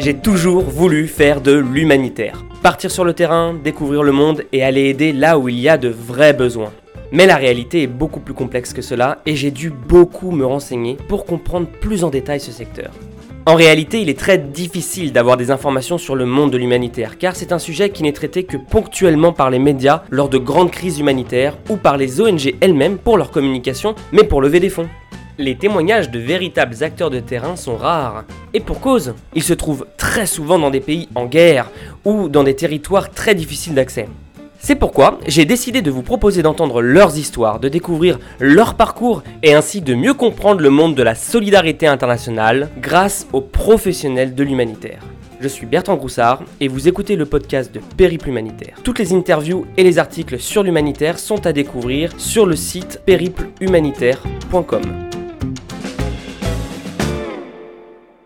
J'ai toujours voulu faire de l'humanitaire. Partir sur le terrain, découvrir le monde et aller aider là où il y a de vrais besoins. Mais la réalité est beaucoup plus complexe que cela et j'ai dû beaucoup me renseigner pour comprendre plus en détail ce secteur. En réalité, il est très difficile d'avoir des informations sur le monde de l'humanitaire, car c'est un sujet qui n'est traité que ponctuellement par les médias lors de grandes crises humanitaires ou par les ONG elles-mêmes pour leur communication, mais pour lever des fonds. Les témoignages de véritables acteurs de terrain sont rares, et pour cause, ils se trouvent très souvent dans des pays en guerre ou dans des territoires très difficiles d'accès. C'est pourquoi j'ai décidé de vous proposer d'entendre leurs histoires, de découvrir leur parcours et ainsi de mieux comprendre le monde de la solidarité internationale grâce aux professionnels de l'humanitaire. Je suis Bertrand Groussard et vous écoutez le podcast de Périple Humanitaire. Toutes les interviews et les articles sur l'humanitaire sont à découvrir sur le site périplehumanitaire.com.